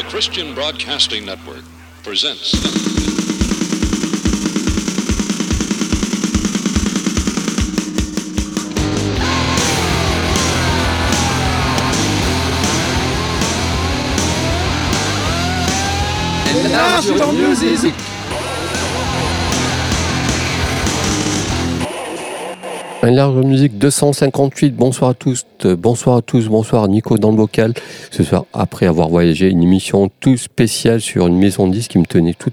The Christian Broadcasting Network presents. musique. Un large musique 258. Bonsoir à tous, euh, bonsoir à tous, bonsoir Nico dans le bocal. Ce soir, après avoir voyagé, une émission tout spéciale sur une maison de disques qui me tenait tout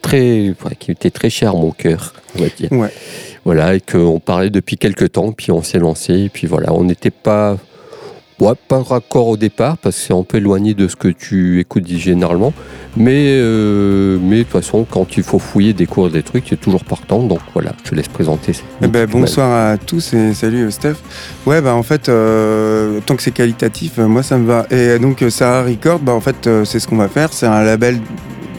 très, qui était très cher à mon cœur, on va dire. Ouais. Voilà, et qu'on parlait depuis quelques temps, puis on s'est lancé, et puis voilà, on n'était pas, ouais, pas raccord au départ, parce que c'est un peu éloigné de ce que tu écoutes généralement, mais, euh, mais de toute façon, quand il faut fouiller, découvrir des trucs, tu es toujours partant, donc voilà, je te laisse présenter. Eh ben, bonsoir à tous et salut euh, Steph. Ouais, bah en fait, euh, tant que c'est qualitatif, moi ça me va. Et donc, Sarah Record, bah en fait, c'est ce qu'on va faire. C'est un label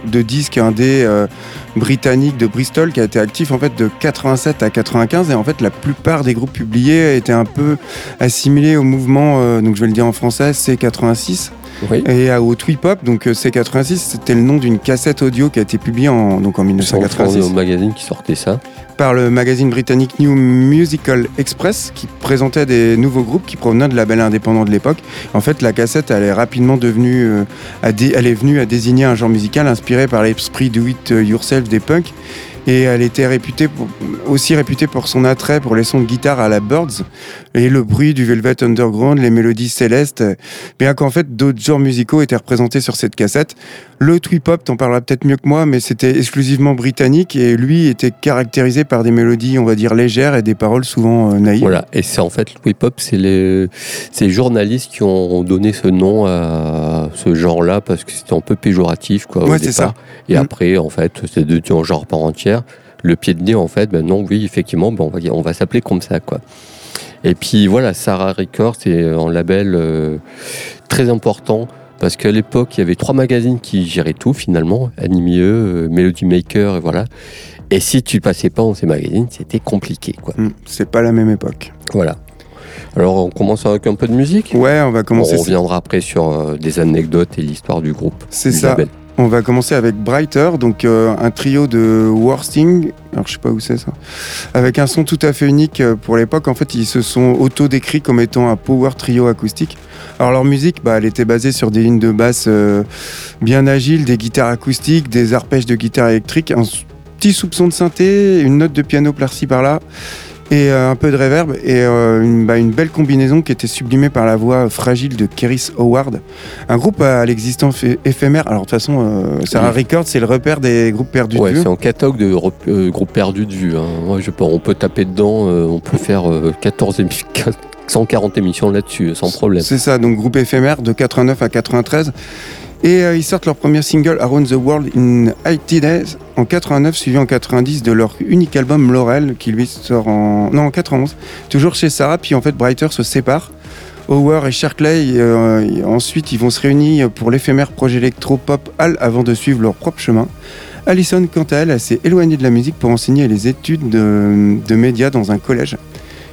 de disques indé euh, britannique de Bristol qui a été actif en fait de 87 à 95 et en fait la plupart des groupes publiés étaient un peu assimilés au mouvement euh, donc je vais le dire en français C86 Oui. et à- au Twip-Hop donc euh, C86 c'était le nom d'une cassette audio qui a été publiée en donc en C'est en France, 1986 au magazine qui sortait ça. par le magazine britannique New Musical Express qui présentait des nouveaux groupes qui provenaient de labels indépendants de l'époque. En fait, la cassette, elle est rapidement devenue, euh, elle est venue à désigner un genre musical inspiré par l'esprit do it yourself des punks. Et elle était réputée aussi réputée pour son attrait pour les sons de guitare à la Birds et le bruit du Velvet Underground, les mélodies célestes, bien qu'en fait d'autres genres musicaux étaient représentés sur cette cassette. Le Twip-Hop, t'en parleras peut-être mieux que moi, mais c'était exclusivement britannique et lui était caractérisé par des mélodies, on va dire, légères et des paroles souvent euh, naïves. Voilà, et c'est en fait le hip-hop, c'est les, les journalistes qui ont donné ce nom à ce genre-là parce que c'était un peu péjoratif, quoi. Ouais, c'est départ. ça. Et Mm. après, en fait, c'est devenu un genre par entière. Le pied de nez, en fait, ben non, oui, effectivement, ben on va, on va s'appeler comme ça, quoi. Et puis voilà, Sarah Records, c'est un label euh, très important parce qu'à l'époque, il y avait trois magazines qui géraient tout finalement, Anime, euh, Melody Maker, et voilà. Et si tu passais pas dans ces magazines, c'était compliqué, quoi. Hmm, C'est pas la même époque. Voilà. Alors on commence avec un peu de musique? Ouais, on va commencer. on reviendra après sur euh, des anecdotes et l'histoire du groupe. C'est ça. label. On va commencer avec Brighter, donc euh, un trio de Worsting. Alors je sais pas où c'est ça. Avec un son tout à fait unique euh, pour l'époque. En fait, ils se sont auto-décrits comme étant un power trio acoustique. Alors leur musique, bah, elle était basée sur des lignes de basse euh, bien agiles, des guitares acoustiques, des arpèges de guitare électrique, un petit soupçon de synthé, une note de piano par-ci par-là. Et euh, un peu de reverb et euh, une, bah, une belle combinaison qui était sublimée par la voix fragile de Keris Howard. Un groupe à l'existence éphémère. Alors de toute façon, euh, Sarah. Records, c'est le repère des groupes perdus Ouais, de vue. c'est un catalogue de groupes perdus de vue. hein. Ouais, je peux, on peut taper dedans, on peut faire euh, 14 émi- 140 émissions là-dessus, sans problème. C'est ça, donc groupe éphémère de 89 à 93. Et euh, ils sortent leur premier single Around the World in 80 Days en 89, suivi en 90 de leur unique album Laurel qui lui sort en. Non, en 91. Toujours chez Sarah, puis en fait Brighter se sépare. Howard et Sharkley, euh, ensuite ils vont se réunir pour l'éphémère projet électro-pop Hall avant de suivre leur propre chemin. Alison, quant à elle, s'est éloignée de la musique pour enseigner les études de, de médias dans un collège.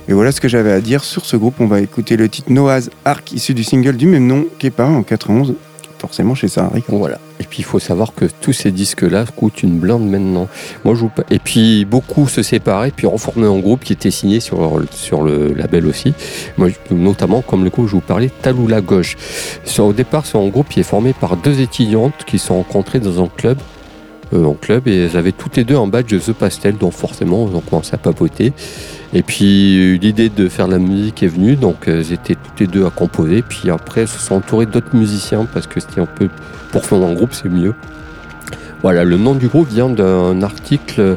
Et voilà ce que j'avais à dire sur ce groupe. On va écouter le titre Noah's Ark, issu du single du même nom, qui est paru en 91, forcément chez Records. Voilà. Et puis il faut savoir que tous ces disques-là coûtent une blinde maintenant. Et puis beaucoup se séparaient, puis reformaient un groupe qui était signé sur, le label aussi. Moi, notamment comme le groupe, je vous parlais, Taloula Gauche. Au départ, c'est un groupe qui est formé par deux étudiantes qui se sont rencontrées dans un club. Euh, en club et elles avaient toutes les deux un badge de The Pastel, donc forcément, ont commencé à papoter. Et puis euh, l'idée de faire la musique est venue, donc euh, elles étaient toutes les deux à composer. Puis après, elles se sont entourées d'autres musiciens parce que c'était un peu pour faire un groupe, c'est mieux. Voilà, le nom du groupe vient d'un article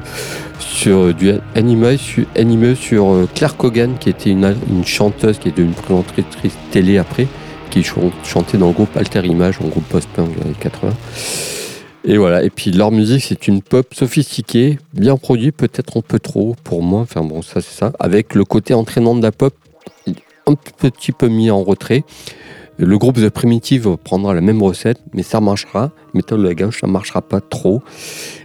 sur du anime sur, euh, Claire Cogan, qui était une, chanteuse qui est devenue présentatrice télé après, qui chan- chantait dans le groupe Alter Image, un groupe post-punk des années 80. Et voilà, et puis leur musique, c'est une pop sophistiquée, bien produite, peut-être un peu trop pour moi, enfin bon, ça c'est ça, avec le côté entraînant de la pop un petit peu mis en retrait. Le groupe The Primitive prendra la même recette, mais ça marchera. Méthode de la gauche, ça marchera pas trop.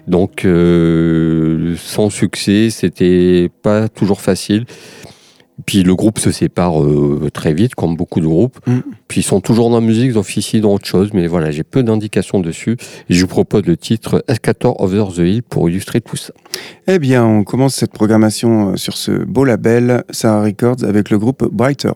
Donc, euh, sans succès, c'était pas toujours facile. Puis le groupe se sépare euh, très vite, comme beaucoup de groupes. Mm. Puis ils sont toujours dans la musique, ils officient dans autre chose, mais voilà, j'ai peu d'indications dessus. Et je vous propose le titre Escator Over the Hill pour illustrer tout ça. Eh bien, on commence cette programmation euh, sur ce beau label, Sarah Records, avec le groupe Brighter.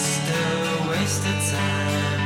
just a waste of time.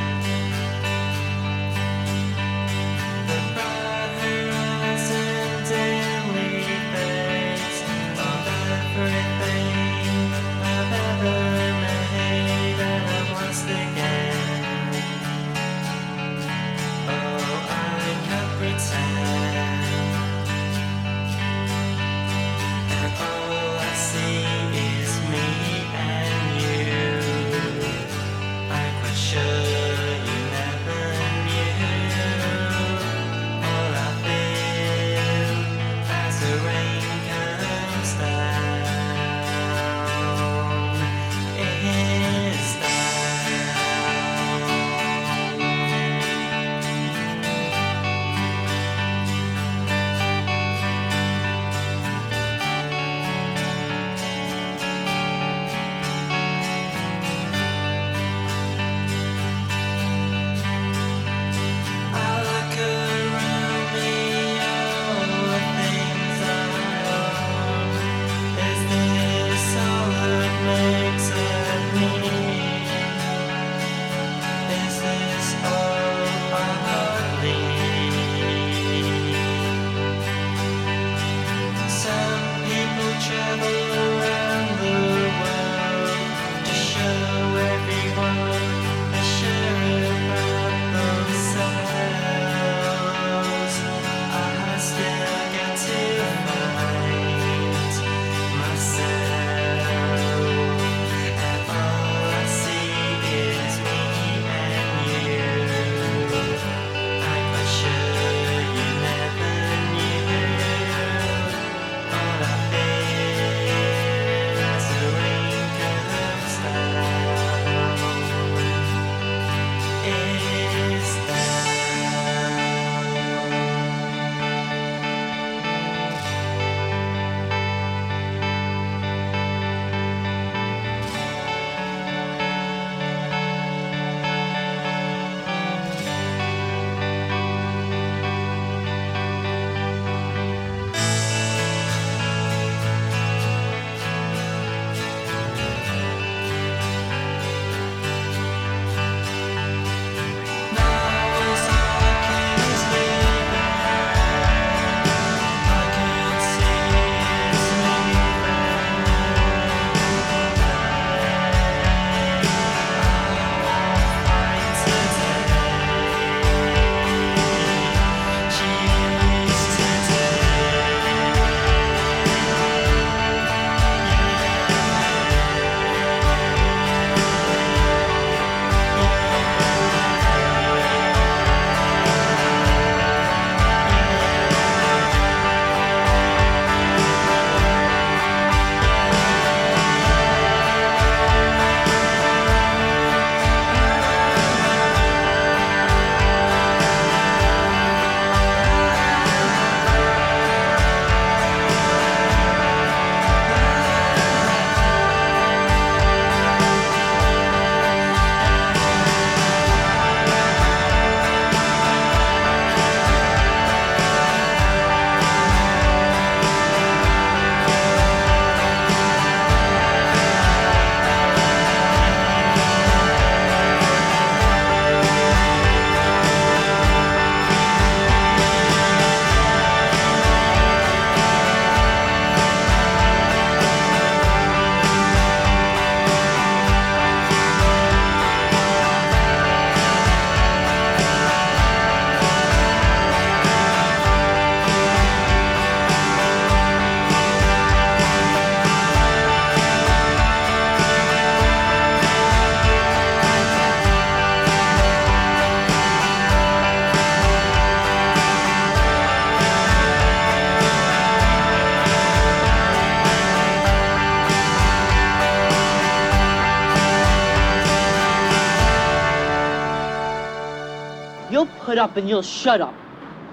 Up and you'll shut up.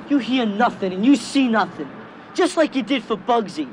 You hear nothing and you see nothing. Just like you did for Bugsy.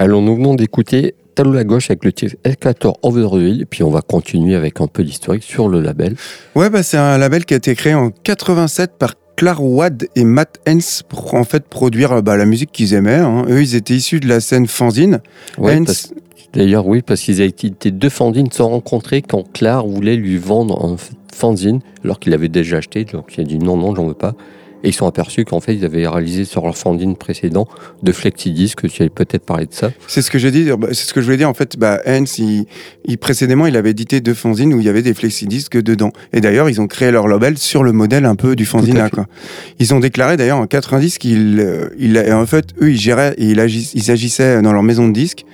Alors nous venons d'écouter Talou la gauche avec le titre Escalator Over the Hill, puis on va continuer avec un peu d'historique sur le label. Ouais, bah, c'est un label qui a été créé en 87 par Clark Wad et Matt Hens pour en fait produire bah, la musique qu'ils aimaient. hein. Eux, ils étaient issus de la scène fanzine. Ouais, Hens- parce- D'ailleurs, oui, parce qu'ils étaient deux fanzines se sont rencontrés quand Clark voulait lui vendre un fanzine, alors qu'il avait déjà acheté, donc il a dit non, non, j'en veux pas. Et ils sont aperçus qu'en fait, ils avaient réalisé sur leur fanzine précédent de flexi-disques, tu avais peut-être parlé de ça. C'est ce que j'ai dit. bah, C'est ce que je voulais dire. En fait, bah, Hens, il, il- précédemment, il avait édité deux fanzines où il y avait des flexidisques dedans. Et d'ailleurs, ils ont créé leur label sur le modèle un peu du fanzine. Quoi. Ils ont déclaré d'ailleurs en 90 qu'ils, euh, en fait, eux, ils géraient, et ils, agis- ils agissaient dans leur maison de disques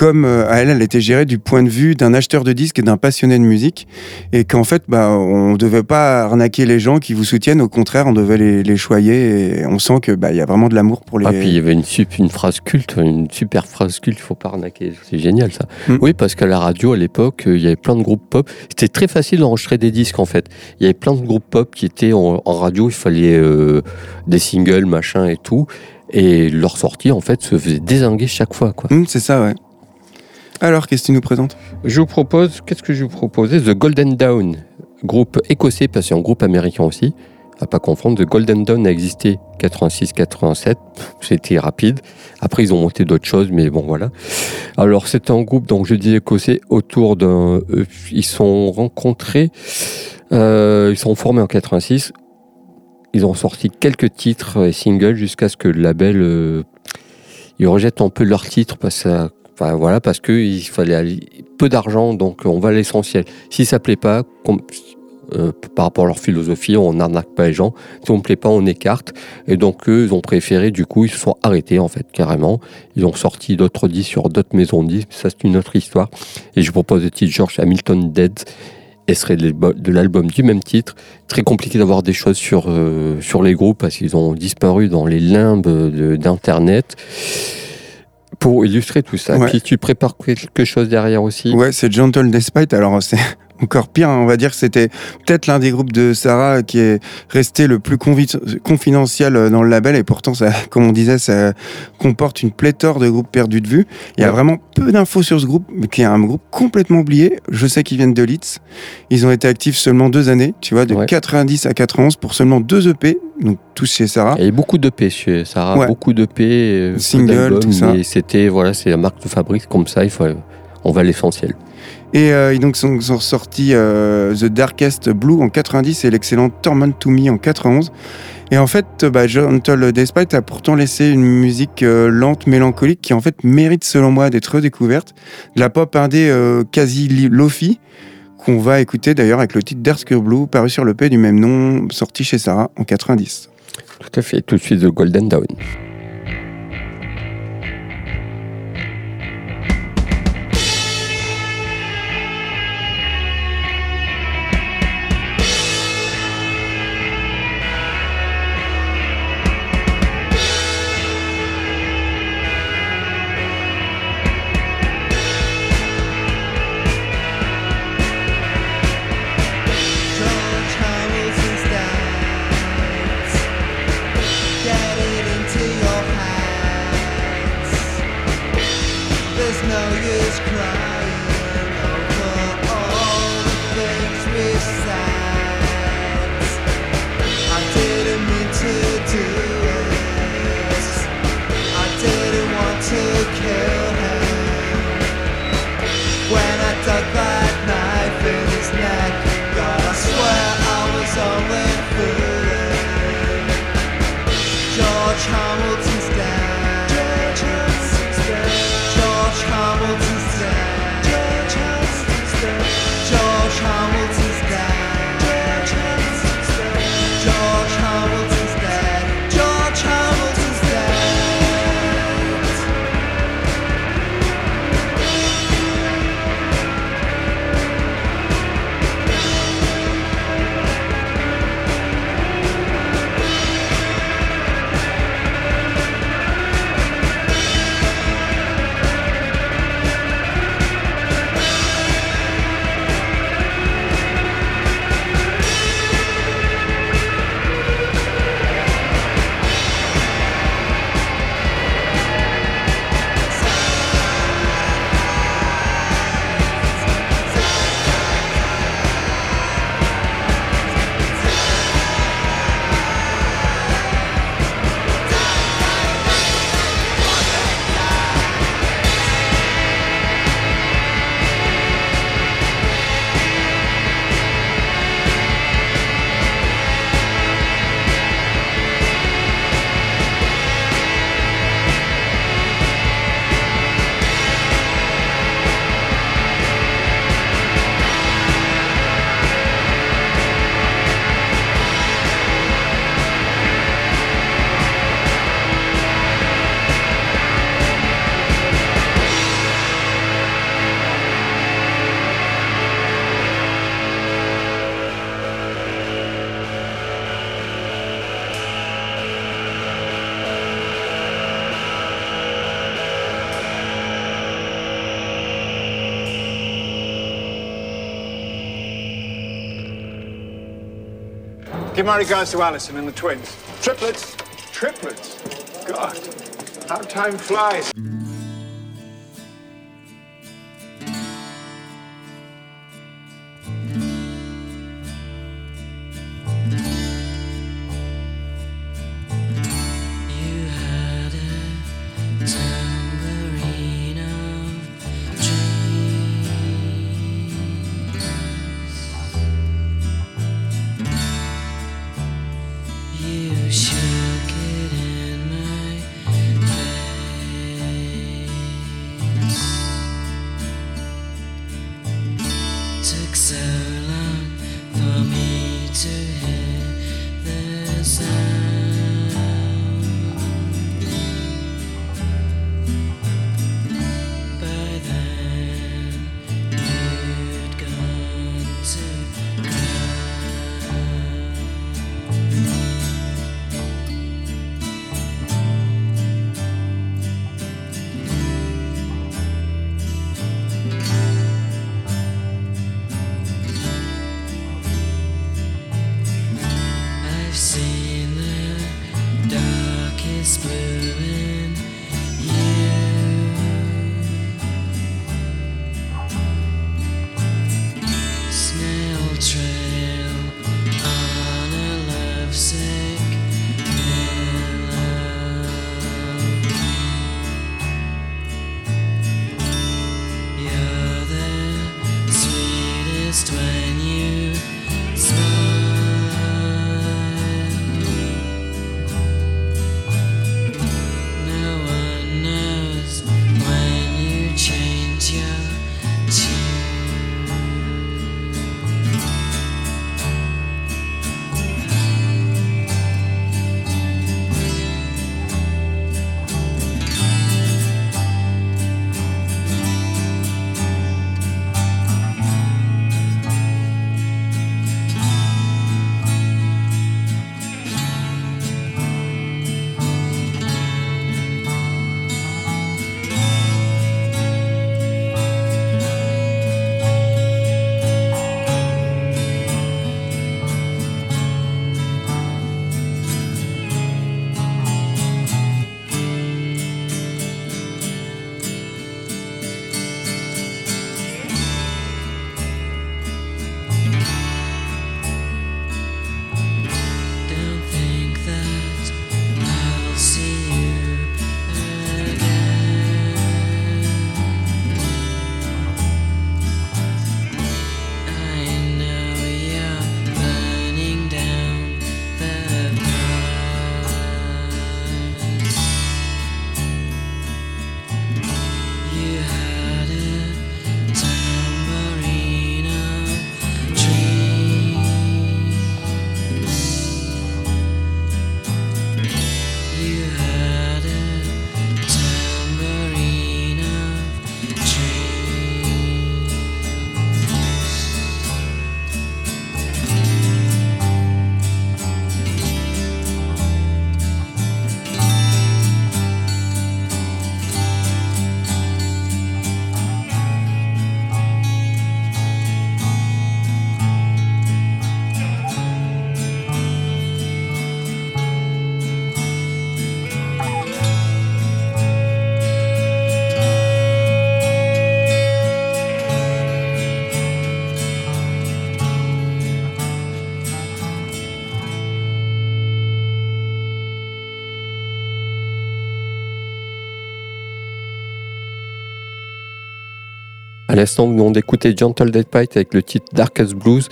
comme euh, à elle, elle était gérée du point de vue d'un acheteur de disques et d'un passionné de musique, et qu'en fait, bah, on devait pas arnaquer les gens qui vous soutiennent, au contraire, on devait les, les choyer, et on sent que bah, y a vraiment de l'amour pour les. Ah, puis il y avait une, phrase culte, une super phrase culte, il faut pas arnaquer. C'est génial ça. Mm. Oui, parce qu'à la radio, à l'époque, euh, il y avait plein de groupes pop. C'était très facile d'enregistrer des disques en fait. Il y avait plein de groupes pop qui étaient en, en radio, il fallait euh, des singles, machin et tout. Et leur sortie, en fait, se faisait désinguer chaque fois. Quoi. Hum, c'est ça, ouais. Alors, qu'est-ce que nous présentes? Je vous propose, qu'est-ce que je vous proposais The Golden Dawn, groupe écossais, parce que c'est un groupe américain aussi. À pas confondre, The Golden Dawn a existé 86-87, c'était rapide. Après, ils ont monté d'autres choses, mais bon, voilà. Alors, c'est un groupe, donc je dis écossais, autour d'un. euh, ils sont rencontrés, euh, ils sont formés en 86. Ils ont sorti quelques titres et singles jusqu'à ce que le label. euh, ils rejettent un peu leurs titres parce que ça Voilà, parce qu'il fallait peu d'argent, donc on va à l'essentiel. Si ça plaît pas, euh, par rapport à leur philosophie, on n'arnaque pas les gens. Si on ne plaît pas, on écarte. Et donc eux, ils ont préféré, du coup, ils se sont arrêtés en fait, carrément. Ils ont sorti d'autres disques sur d'autres maisons de disques. Ça, c'est une autre histoire. Et je propose le titre George Hamilton Dead. Et serait de l'album- du même titre. Très compliqué d'avoir des choses sur, euh, sur les groupes parce qu'ils ont disparu dans les limbes d'Internet. Pour illustrer tout ça, Ouais. puis tu prépares quelque chose derrière aussi. Ouais, c'est Gentle Despite. Alors, c'est encore pire. hein. On va dire que c'était peut-être l'un des groupes de Sarah qui est resté le plus confidentiel euh, dans le label. Et pourtant, ça, comme on disait, ça comporte une pléthore de groupes perdus de vue. Il y a vraiment peu d'infos sur ce groupe, mais qui est un groupe complètement oublié. Je sais qu'ils viennent de Leeds. Ils ont été actifs seulement deux années. Tu vois, de Ouais. 90 à 91 pour seulement deux EP. Donc, tous chez Sarah. Il y avait beaucoup d'EP chez Sarah, Ouais. beaucoup d'EP, euh, peu Single, tout ça. c'était voilà, c'est la marque de fabrique comme ça. Il faut, on va à l'essentiel. Et euh, ils donc sont, sont sortis euh, The Darkest Blue en 90 et l'excellent Torment to Me en 91. Et en fait, euh, bah, Gentle Despite a pourtant laissé une musique euh, lente, mélancolique, qui en fait mérite selon moi d'être redécouverte. De la pop indé euh, quasi lofi, qu'on va écouter d'ailleurs avec le titre Darker Blue, paru sur le P du même nom, sorti chez Sarah en 90. Tout à fait. Tout de suite, The Golden Dawn. There's no use crying Give my regards to Alison and the twins. Triplets. Triplets. God, how time flies. Nous venons d'écouter Gentle Dead Pite avec le titre Darkest Blues.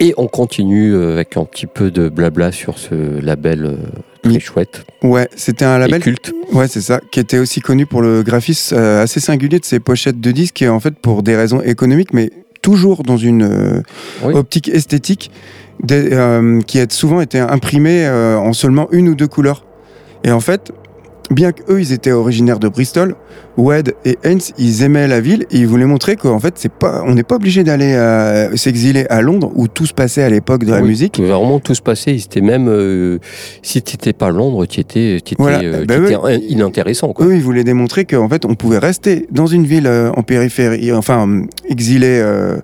Et on continue euh, avec un petit peu de blabla sur ce label euh, très chouette Ouais, c'était un et label culte. Ouais, c'est ça, qui était aussi connu pour le graphisme euh, assez singulier de ses pochettes de disques, et en fait pour des raisons économiques, mais toujours dans une Oui. optique esthétique, des- euh, qui a souvent été imprimée euh, en seulement une ou deux couleurs. Et en fait, bien qu'eux, ils étaient originaires de Bristol, Wed et Haynes, ils aimaient la ville et ils voulaient montrer qu'en fait, c'est pas, on n'est pas obligé d'aller euh, s'exiler à Londres où tout se passait à l'époque de la Oui, musique. Vraiment tout se passait. C'était même euh, si tu n'étais pas à Londres, tu étais, tu étais, Voilà, euh, bah étais in- inintéressant. Quoi. Eux, ils voulaient démontrer qu'en fait, on pouvait rester dans une ville euh, en périphérie, enfin euh, exilée, euh,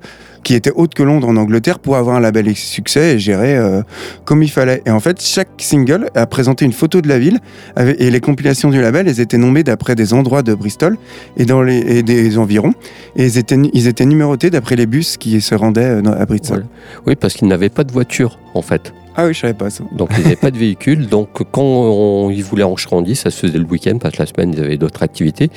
qui était haute que Londres en Angleterre, pour avoir un label et succès et gérer euh, comme il fallait. Et en fait, chaque single a présenté une photo de la ville et les compilations du label, elles étaient nommées d'après des endroits de Bristol et dans les et des environs, et ils étaient ils étaient numérotés d'après les bus qui se rendaient euh, à Bristol. Oui, parce qu'ils n'avaient pas de voiture, en fait. Ah oui, je savais pas ça. Donc, ils n'avaient pas de véhicule. Donc, quand ils voulaient enregistrer en disque, ça se faisait le week-end, parce que la semaine, ils avaient d'autres activités.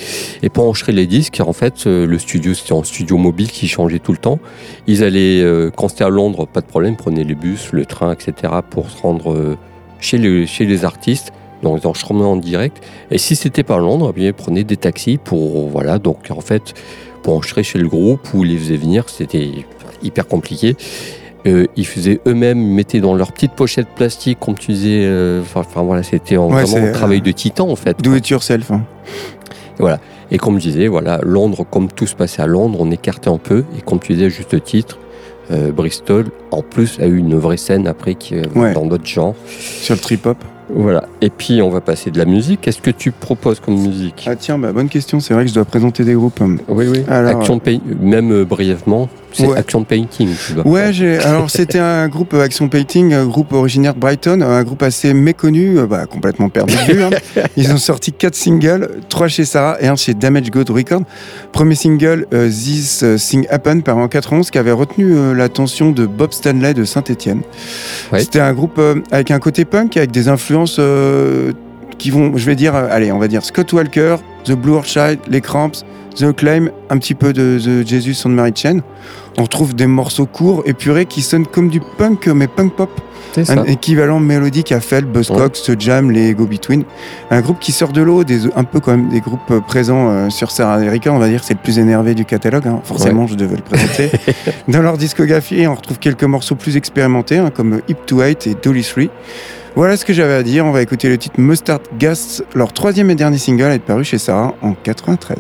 Et pour enregistrer les disques, en fait, euh, le studio, c'était un studio mobile qui changeait tout le temps. Ils allaient, euh, quand c'était à Londres, pas de problème, prenaient les bus, le train, etc., pour se rendre euh, chez, les, artistes. Donc, ils enregistraient en direct. Et si c'était pas Londres, eh bien, prenaient des taxis pour, voilà, donc, en fait, pour chez le groupe ils les faisaient venir, c'était hyper compliqué. Euh, ils faisaient eux-mêmes, ils mettaient dans leur petite pochette plastique, comme tu disais. euh, Enfin voilà, c'était en- Ouais, vraiment un travail euh, de titan en fait. Do it yourself. hein. Voilà. Et comme je disais, voilà, Londres, comme tout se passait à Londres, on écartait un peu. Et comme tu disais à juste titre, euh, Bristol, en plus, a eu une vraie scène après qui, Ouais. dans d'autres genres. Sur le trip-hop. Voilà. Et puis, on va passer de la musique. Qu'est-ce que tu proposes comme musique Ah tiens, bah, bonne question. C'est vrai que je dois présenter des groupes. Oui, oui. Alors, Action Pain- même euh, brièvement, c'est Ouais. Action Painting. Tu Ouais, j'ai. Alors c'était un groupe euh, Action Painting, un groupe originaire de Brighton, un groupe assez méconnu, euh, bah, complètement perdu de vue. hein. Ils ont sorti quatre singles, trois chez Sarah et un chez Damage God Records. Premier single, euh, This euh, Thing Happened, par en 91, qui avait retenu euh, l'attention de Bob Stanley de Saint-Étienne. Ouais. C'était un groupe euh, avec un côté punk, avec des influences euh, qui vont, je vais dire, euh, allez, on va dire Scott Walker, The Blue Orchid, Les Cramps, The Claim, un petit peu de The Jesus and Mary Chain. On retrouve des morceaux courts, épurés, qui sonnent comme du punk, mais punk pop. C'est ça. Un équivalent mélodique à Feld, Buzzcocks, The Jam, les Go Between. Un groupe qui sort de l'eau, des, un peu quand même des groupes euh, présents euh, sur Sarah Erika, on va dire que c'est le plus énervé du catalogue, hein. forcément je devais le présenter. Dans leur discographie, on retrouve quelques morceaux plus expérimentés, hein, comme Hip to Hate et Dolly 3. Voilà ce que j'avais à dire, on va écouter le titre Mustard Gas, leur troisième et dernier single est paru chez Sarah en 93.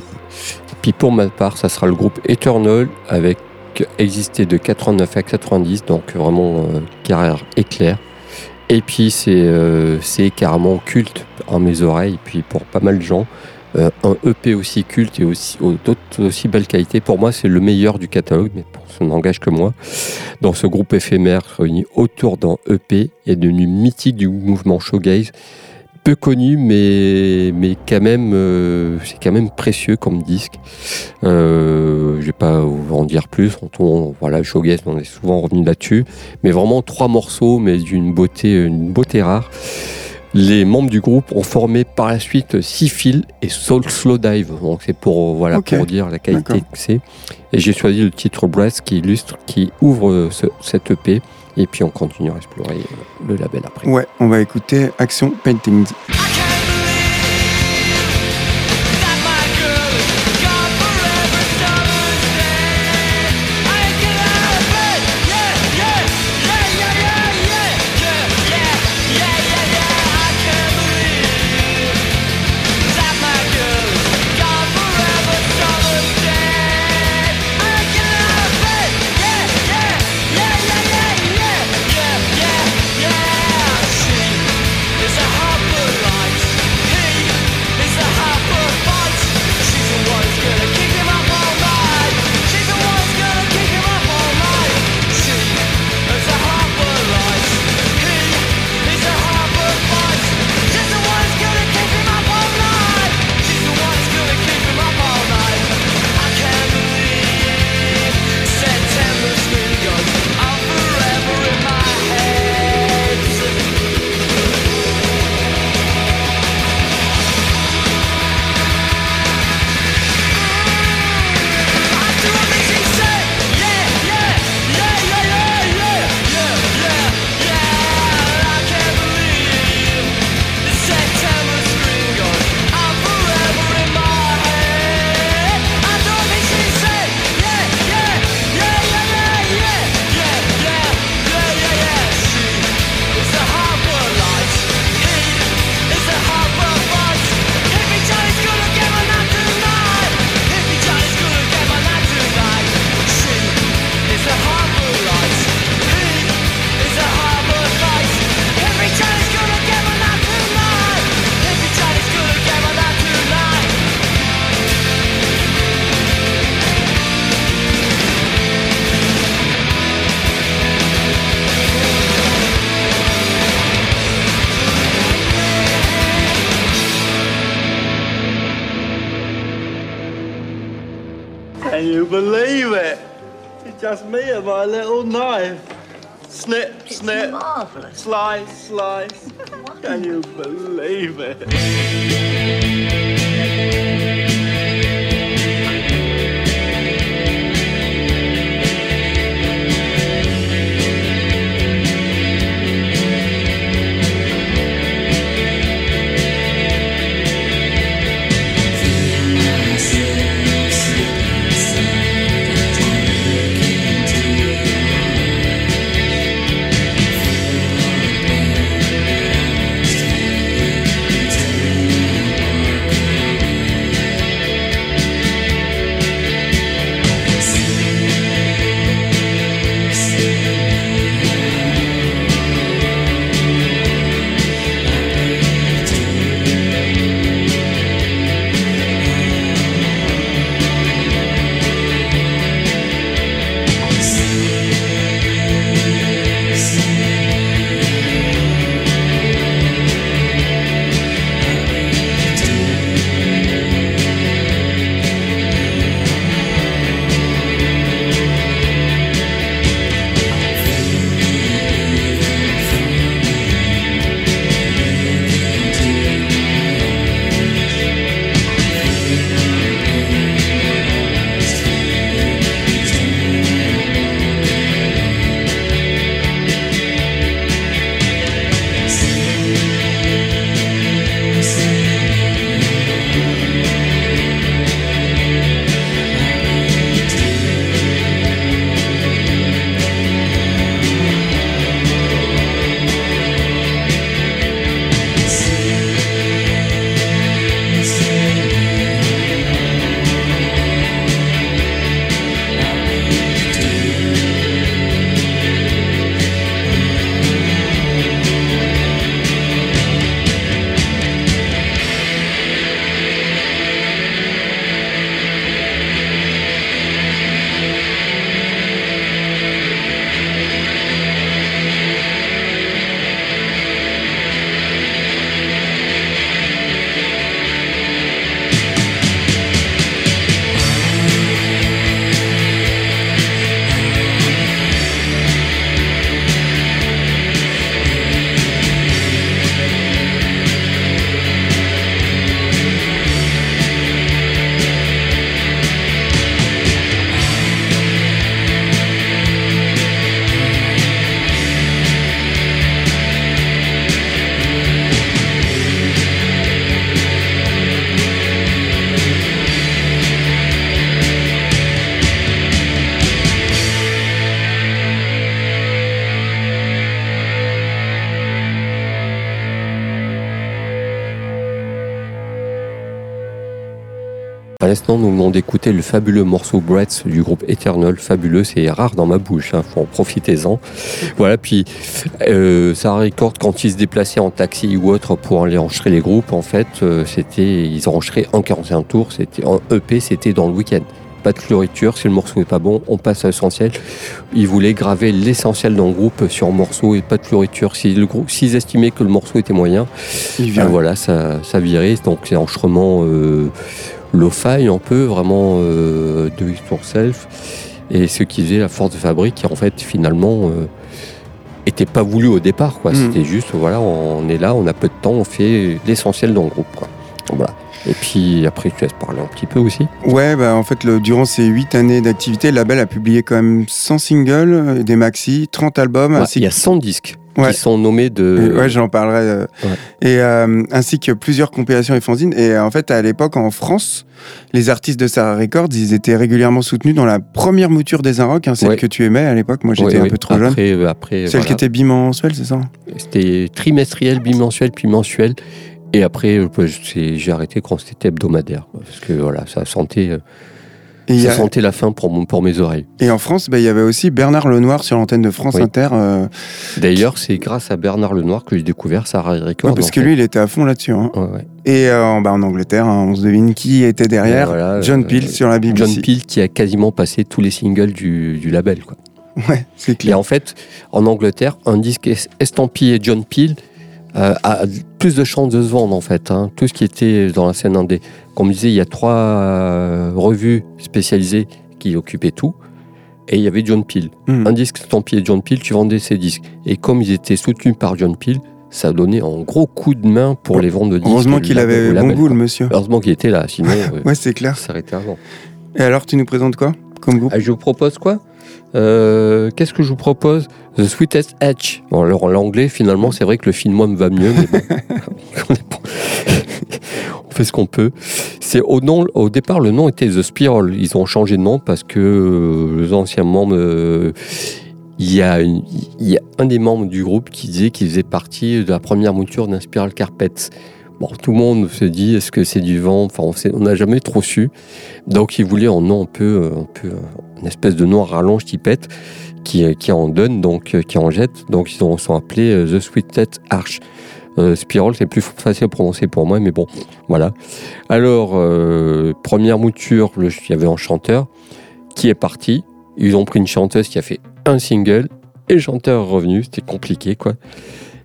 Puis pour ma part, ça sera le groupe Eternal avec existé de 89 à 90, donc vraiment euh, carrière éclair. Et puis c'est euh, c'est carrément culte en mes oreilles, puis pour pas mal de gens. Euh, un EP aussi culte et aussi au- d'autres aussi belle qualité. Pour moi, c'est le meilleur du catalogue, mais pour ça n'engage que moi. Dans ce groupe éphémère réuni autour d'un EP est devenu mythique du mouvement showgaze peu connu, mais, mais quand même, euh, c'est quand même précieux comme disque. Euh, je vais pas vous en dire plus. On, on- voilà, Showgaze, on est souvent revenu là-dessus. Mais vraiment trois morceaux, mais d'une beauté, une beauté rare. Les membres du groupe ont formé par la suite Six Fils et Soul Slow Dive. Donc c'est pour, euh, voilà, pour dire la qualité que c'est. Et j'ai choisi le titre Breath qui illustre, qui ouvre euh, ce- cette EP. Et puis on continue à explorer euh, le label après. Ouais, on va écouter Action Paintings. Slice. Can you believe it? À l'instant, nous venons d'écouter le fabuleux morceau Breaths du groupe Eternal. Fabuleux, c'est rare dans ma bouche, hein, faut en profitez-en. Voilà, puis euh, Sarah Record, quand ils se déplaçaient en taxi ou autre pour aller enregistrer les groupes, en fait, euh, c'était, ils enregistraient en 45 tours, c'était en EP, c'était dans le week-end. Pas de floriture, si le morceau n'est pas bon, on passe à l'essentiel. Ils voulaient graver l'essentiel dans le groupe sur un morceau et pas de floriture. Si le groupe, s'ils estimaient que le morceau était moyen, Il ben voilà, ça, ça virait. Donc c'est enregistrement euh, lo-fi un peu, vraiment euh, do it yourself. Et ce qui faisait la force de fabrique, qui en fait finalement euh, était pas voulu au départ. quoi. Mm. C'était juste, voilà, on est là, on a peu de temps, on fait l'essentiel dans le groupe. Quoi. Voilà. Et puis après, je te laisse parler un petit peu aussi. Ouais, bah en fait, le- durant ces 8 années d'activité, le label a publié quand même 100 singles, euh, des maxi, 30 albums, Ouais, il y a 100 disques Ouais. qui sont nommés de. Ouais, j'en parlerai. euh, Ouais. Et euh, ainsi que plusieurs compilations et fanzines. Et euh, en fait, à l'époque, en France, les artistes de Sarah Records, ils étaient régulièrement soutenus dans la première mouture des Inrocks, hein, celle Ouais. que tu aimais à l'époque. Moi, j'étais Ouais, un peu trop jeune. après, Après, Celle voilà. qui était bimensuelle, c'est ça? C'était trimestriel, bimensuel, puis mensuel. Et après, j'ai arrêté quand c'était hebdomadaire. Parce que voilà, ça sentait, et, ça a- sentait la fin pour, mon- pour mes oreilles. et en France, bah, il y avait aussi Bernard Lenoir sur l'antenne de France Oui. Inter. euh, D'ailleurs, c'est grâce à Bernard Lenoir que j'ai découvert Sarah Records. ouais, parce que fait. lui, il était à fond là-dessus. hein. Ouais, ouais. Et euh, en- bah, en Angleterre, hein, on se devine qui était derrière. Et voilà, John euh, Peel sur la BBC. John Peel qui a quasiment passé tous les singles du, du label. Quoi. Ouais, c'est Et clair. en fait, en Angleterre, un disque es- estampillé John Peel euh, a plus de chances de se vendre en fait. hein. Tout ce qui était dans la scène indé. Comme je disais, il y a trois euh, revues spécialisées qui occupaient tout. Et il y avait John Peel. Hmm. Un disque estampillé John Peel, tu vendais ces disques. Et comme ils étaient soutenus par John Peel, ça donnait un gros coup de main pour les ventes de disques. Heureusement qu'il avait bon goût, le monsieur. Heureusement qu'il était là, sinon euh, Ouais, c'est clair. ça s'arrêtait avant. Et alors, tu nous présentes quoi comme groupe Ah, je vous propose quoi? Euh, Qu'est-ce que je vous propose? The Sweetest Edge. Bon, alors en l'anglais, finalement, c'est vrai que le finnois me va mieux, mais bon. on, fait ce qu'on peut. C'est au, nom, au départ, le nom était The Spiral. Ils ont changé de nom parce que euh, les anciens membres. euh, il y, a une- il y a un des membres du groupe qui disait qu'il faisait partie de la première mouture d'un Spiral Carpet. Bon, tout le monde se dit, est-ce que c'est du vent? Enfin, on n'a jamais trop su. Donc, il voulait un nom un peu, un peu, une espèce de nom à rallonge qui pète, qui, euh, qui en donne, donc euh, qui en jette. Donc, ils ont, sont appelés euh, The Sweetet Arch. Euh, Spiral, c'est plus facile à prononcer pour moi, mais bon, voilà. Alors, première mouture, il y avait un chanteur qui est parti. Ils ont pris une chanteuse qui a fait un single et le chanteur est revenu. C'était compliqué, quoi.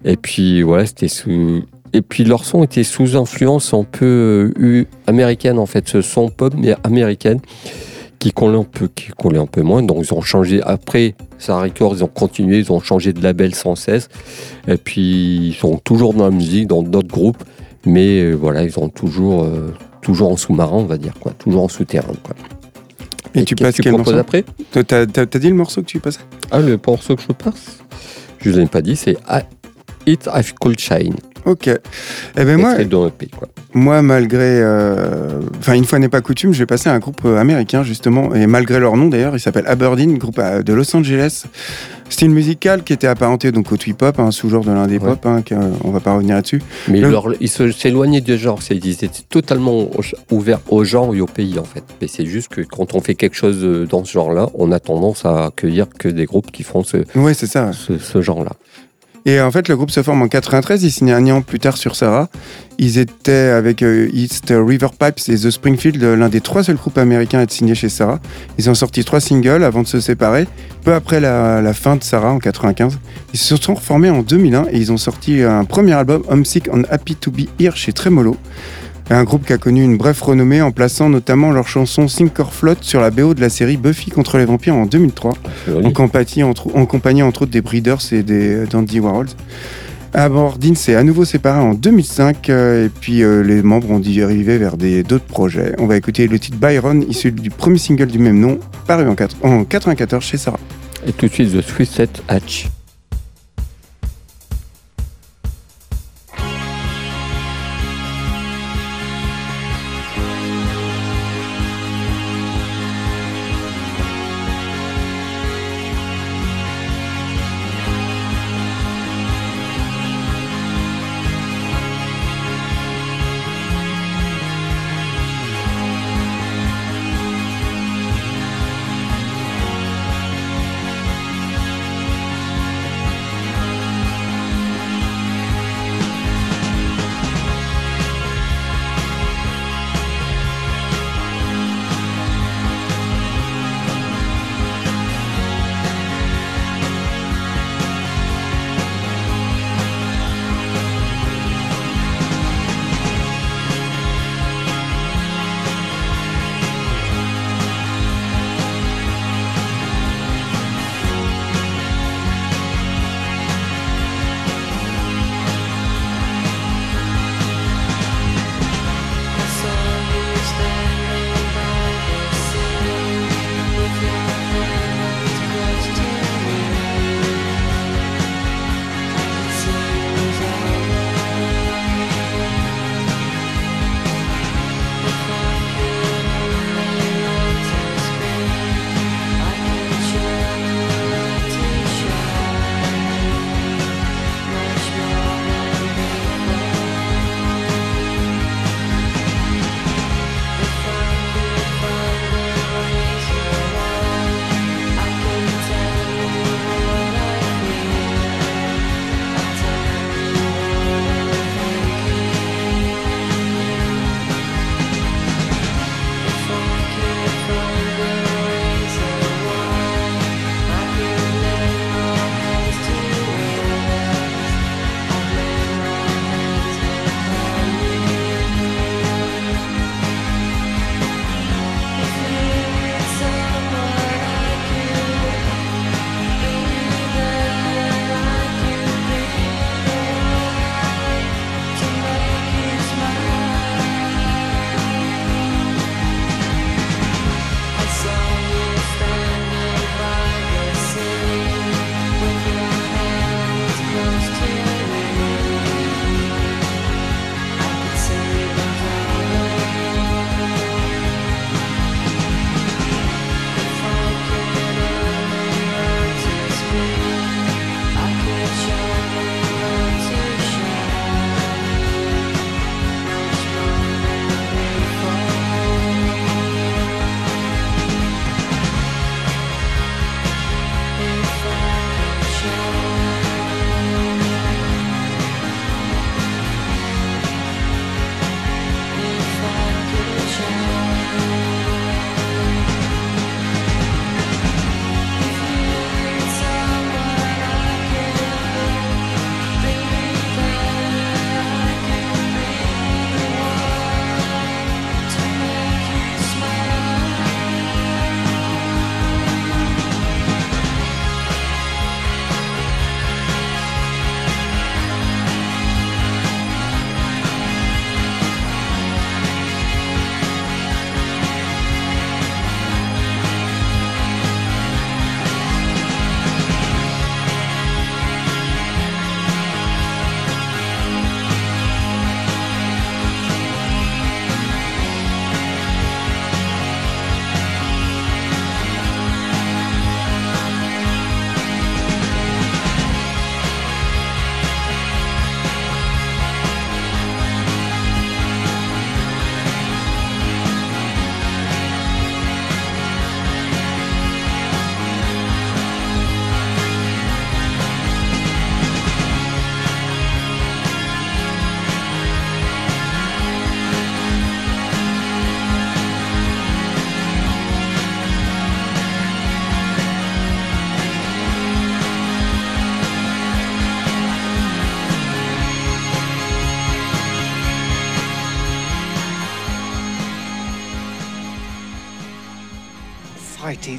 Et puis, voilà, c'était sous. Et puis, leur son était sous influence un peu eu- américaine, en fait. Ce son pop, mais américaine, qui collait un peu, qui collait un peu moins. Donc, ils ont changé. Après, ça Records, ils ont continué, ils ont changé de label sans cesse. Et puis, ils sont toujours dans la musique, dans d'autres groupes. Mais euh, voilà, ils ont toujours, euh, toujours en sous-marin, on va dire, quoi. Toujours en souterrain, quoi. Et, tu passes que quel morceau après? T'as dit le morceau que tu passais? Ah, le morceau que je passe? Je ne l'ai pas dit, c'est It I've Cold Shine. Ok. Eh ben moi, quoi. moi malgré, euh, enfin une fois n'est pas coutume, je vais passer à un groupe euh, américain justement, et malgré leur nom d'ailleurs, il s'appelle Aberdeen, groupe euh, de Los Angeles. Style musical qui était apparenté donc au twee-pop, un sous-genre de l'indé Ouais. pop, hein, on va pas revenir là-dessus. Mais Le- leur- ils se- s'éloignaient du genre. Ils étaient totalement ouverts au genre et au pays, en fait. Mais c'est juste que quand on fait quelque chose dans ce genre-là, on a tendance à accueillir que des groupes qui font ce, Ouais, c'est ça. ce, ce genre-là. Et en fait, le groupe se forme en 93, ils signent un an plus tard sur Sarah. Ils étaient avec euh, East River Pipes et The Springfield, euh, l'un des trois seuls groupes américains à être signé chez Sarah. Ils ont sorti trois singles avant de se séparer, peu après la, la fin de Sarah en 95. Ils se sont reformés en 2001 et ils ont sorti un premier album, Homesick and Happy to Be Here, chez Tremolo. Un groupe qui a connu une brève renommée en plaçant notamment leur chanson Sink or Float sur la BO de la série Buffy contre les vampires en 2003 en compagnie, entre, en compagnie entre autres des Breeders et des euh, Dandy Warhols. Aberdeen s'est à nouveau séparé en 2005 euh, et puis euh, les membres ont dérivé vers d'autres projets. On va écouter le titre Byron issu du premier single du même nom paru en, 4 en 94 chez Sarah. Et tout de suite, The Twisted Hatch.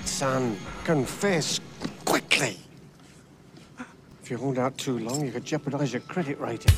Son. Confess quickly. If you hold out too long, you could jeopardize your credit rating.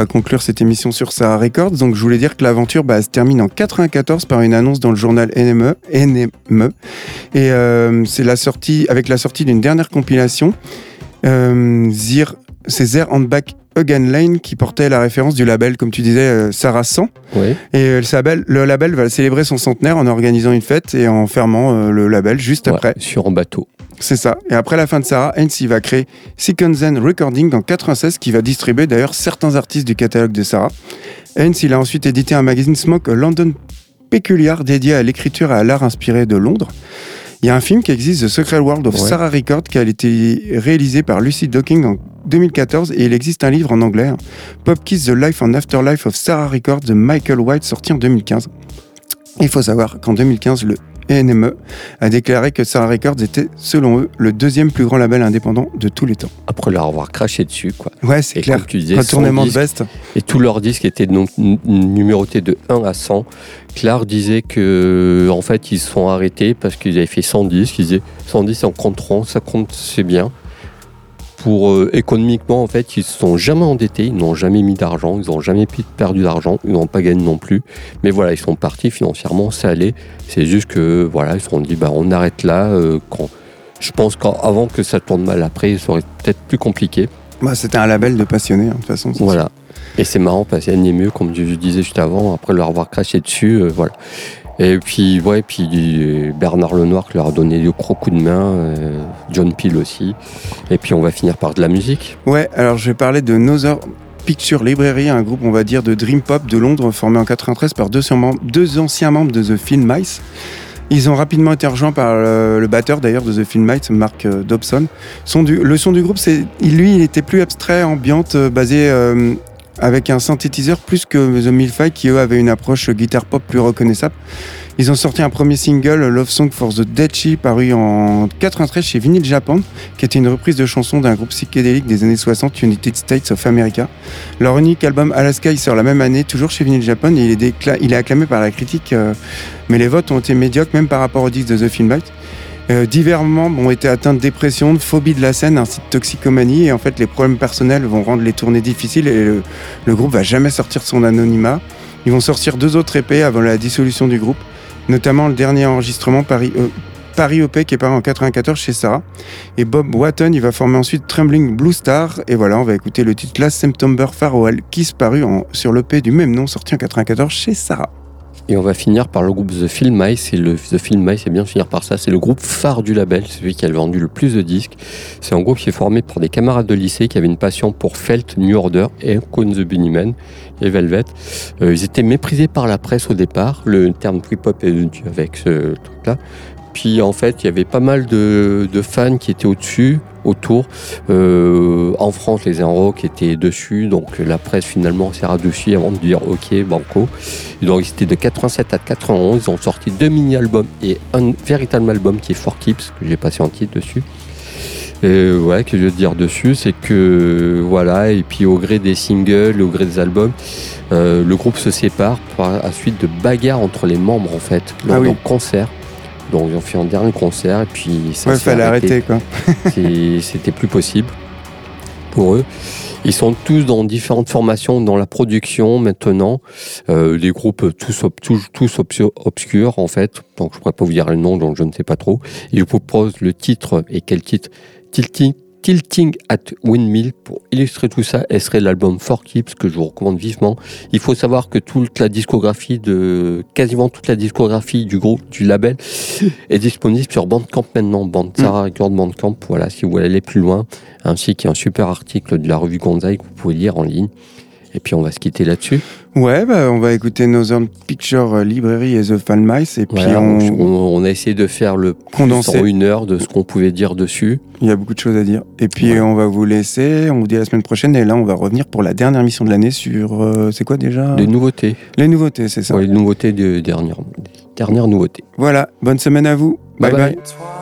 Va conclure cette émission sur Sarah Records. Donc, je voulais dire que l'aventure bah, se termine en 94 par une annonce dans le journal NME. NME. Et euh, c'est la sortie, avec la sortie d'une dernière compilation, euh, Zir, c'est Zer and Back Again Lane qui portait la référence du label, comme tu disais, euh, Sarah 100. Oui. Et euh, le, label, le label va célébrer son centenaire en organisant une fête et en fermant euh, le label juste Ouais, après. sur un bateau. C'est ça. Et après la fin de Sarah, il va créer Second Zen Recording en 96 qui va distribuer d'ailleurs certains artistes du catalogue de Sarah. Il a ensuite édité un magazine Smoke London Peculiar dédié à l'écriture et à l'art inspiré de Londres. Il y a un film qui existe, The Secret World of Ouais. Sarah Record, qui a été réalisé par Lucy Docking en 2014 et il existe un livre en anglais, hein, Pop Kiss The Life and Afterlife of Sarah Record de Michael White, sorti en 2015. Il faut savoir qu'en 2015, le NME a déclaré que Sarah Records était, selon eux, le deuxième plus grand label indépendant de tous les temps. Après leur avoir craché dessus, quoi. Ouais, c'est clair. comme tu disais, Retournement 100 de veste. Et tous leurs disques étaient numérotés de 1 à 100. Clark disait que en fait ils se sont arrêtés parce qu'ils avaient fait 100 disques. Ils disaient 100 disques en compteront, ça compte c'est bien. Pour euh, économiquement en fait ils se sont jamais endettés, ils n'ont jamais mis d'argent, ils n'ont jamais perdu d'argent, ils n'ont pas gagné non plus. Mais voilà ils sont partis financièrement, ça allait. C'est juste que voilà ils se sont dit bah on arrête là euh, quand Je pense qu'avant que ça tourne mal après, ça aurait peut-être plus compliqué. Bah, C'était un label de passionnés, hein, de toute façon. Voilà. Et c'est marrant parce qu'elle n'est mieux, comme je disais juste avant, après leur avoir craché dessus, euh, voilà. Et puis, ouais, puis euh, Bernard Lenoir qui leur a donné le gros coup de main, euh, John Peel aussi. Et puis on va finir par de la musique. Ouais, alors je vais parler de Nother Picture Library, un groupe, on va dire, de Dream Pop de Londres, formé en 93 par deux, deux anciens membres de The Film Mice. Ils ont rapidement été rejoints par le, le batteur d'ailleurs de The Film Mice, Mark euh, Dobson. Le son du groupe, c'est lui, il était plus abstrait, ambiante, euh, basé euh, avec un synthétiseur plus que The Millfight, qui eux avaient une approche guitare pop plus reconnaissable. Ils ont sorti un premier single, Love Song for the Dead She, paru en 93 chez Vinyl Japan, qui était une reprise de chansons d'un groupe psychédélique des années 60, United States of America. Leur unique album Alaska, il sort la même année, toujours chez Vinyl Japan, et il est, décla- il est acclamé par la critique, euh, mais les votes ont été médiocres, même par rapport au disque de The Film Bite. Euh, divers membres ont été atteints de dépression, de phobie de la scène, ainsi de toxicomanie, et en fait, les problèmes personnels vont rendre les tournées difficiles, et le, le groupe va jamais sortir son anonymat. Ils vont sortir deux autres épées avant la dissolution du groupe, notamment le dernier enregistrement Paris, euh, Paris OP qui est paru en 94 chez Sarah. Et Bob Watton, il va former ensuite Trembling Blue Star. Et voilà, on va écouter le titre Last September Farewell, qui se paru en- sur l'EP du même nom, sorti en 94 chez Sarah. Et on va finir par le groupe The Film Mice. Et le The c'est bien finir par ça. C'est le groupe phare du label, c'est celui qui a vendu le plus de disques. C'est un groupe qui est formé par des camarades de lycée qui avaient une passion pour Felt, New Order et Cone the Bunnymen et Velvet. Euh, ils étaient méprisés par la presse au départ. Le terme trip-hop est venu avec ce truc-là. Puis en fait, il y avait pas mal de, de fans qui étaient au-dessus, autour. Euh, en France, les Enrock étaient dessus, donc la presse finalement s'est radoucie avant de dire OK, banco. Donc c'était de 87 à 91, ils ont sorti deux mini-albums et un véritable album qui est For Keeps, que j'ai passé en titre dessus. Et ouais, que je veux dire dessus, c'est que voilà, et puis au gré des singles, au gré des albums, euh, le groupe se sépare par la suite de bagarres entre les membres en fait, lors Ah oui. d'un concert. Donc ils ont fait un dernier concert et puis ça Ouais, fallait arrêter, quoi. C'était plus possible pour eux. Ils sont tous dans différentes formations dans la production maintenant. Euh, des groupes tous, ob- tous, tous obscurs, en fait. Donc je ne pourrais pas vous dire le nom, donc je ne sais pas trop. Ils vous proposent le titre et quel titre? Tilting, Tilting at Windmill pour illustrer tout ça. Et serait l'album For Keeps que je vous recommande vivement. Il faut savoir que toute la discographie de quasiment toute la discographie du groupe du label est disponible sur Bandcamp maintenant. Band Sarah Record Bandcamp. Voilà, si vous voulez aller plus loin, ainsi qu'un super article de la revue Gonzaï que vous pouvez lire en ligne. Et puis on va se quitter là-dessus. Ouais, bah, on va écouter Northern Picture Library et The Fan Mice. Et puis, Voilà, on... on, on a essayé de faire le plus Condensé. en une heure de ce qu'on pouvait dire dessus. il y a beaucoup de choses à dire. Et puis, on va vous laisser. On vous dit à la semaine prochaine. Et là, on va revenir pour la dernière mission de l'année sur. euh, c'est quoi déjà? Des nouveautés. Les nouveautés, c'est ça. Ouais, les nouveautés de dernière, dernière nouveauté. Voilà, bonne semaine à vous. Bye bye. bye. bye.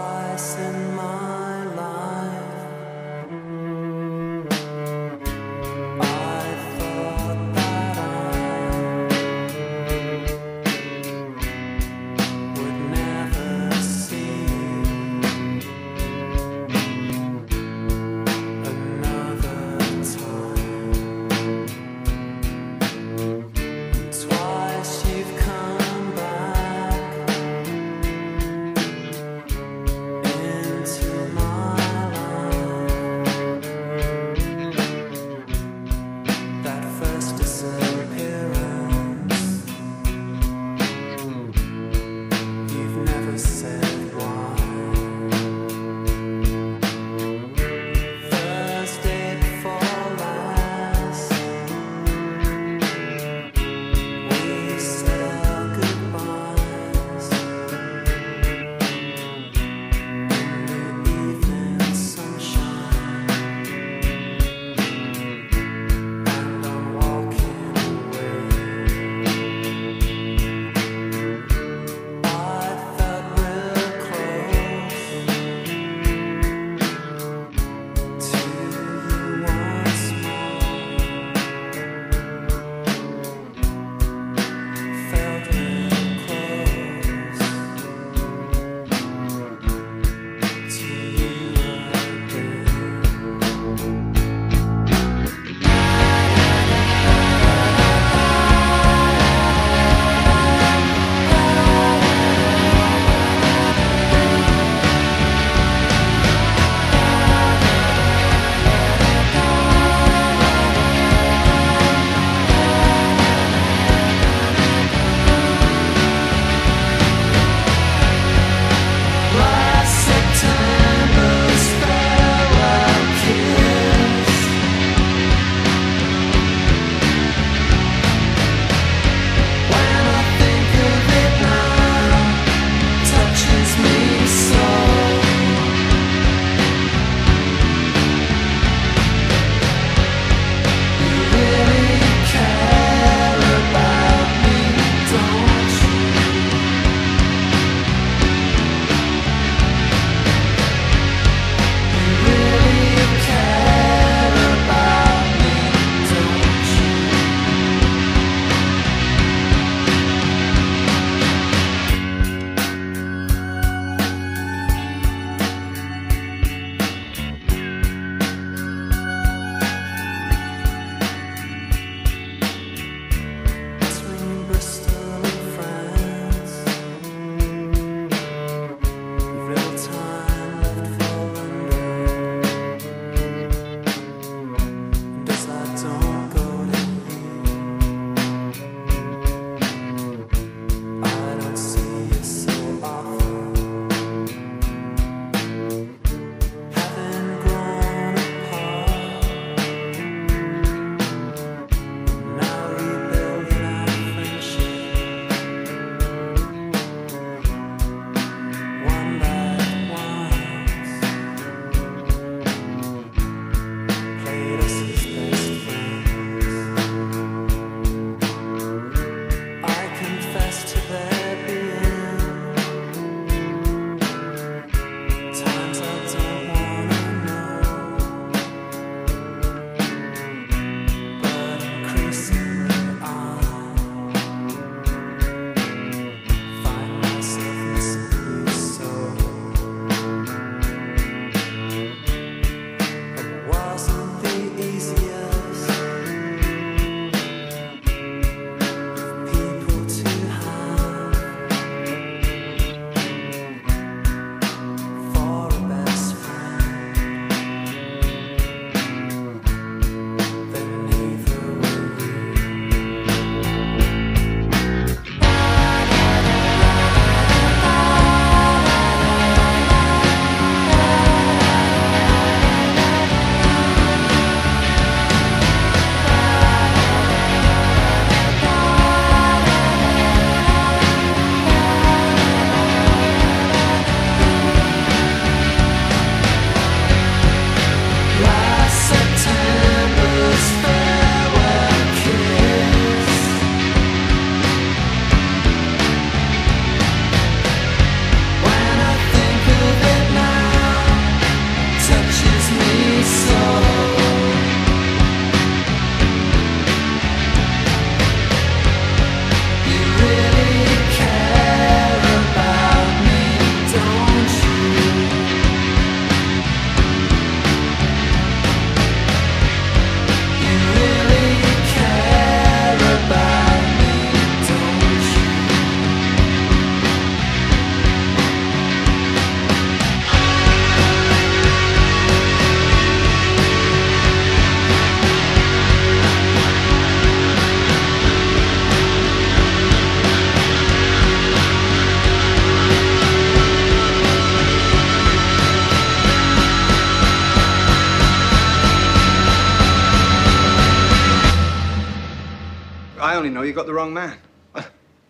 The wrong man.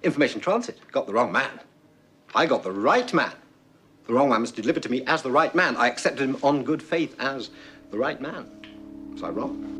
Information transit. Got the wrong man. I got the right man. The wrong man was delivered to me as the right man. I accepted him on good faith as the right man. Was I wrong?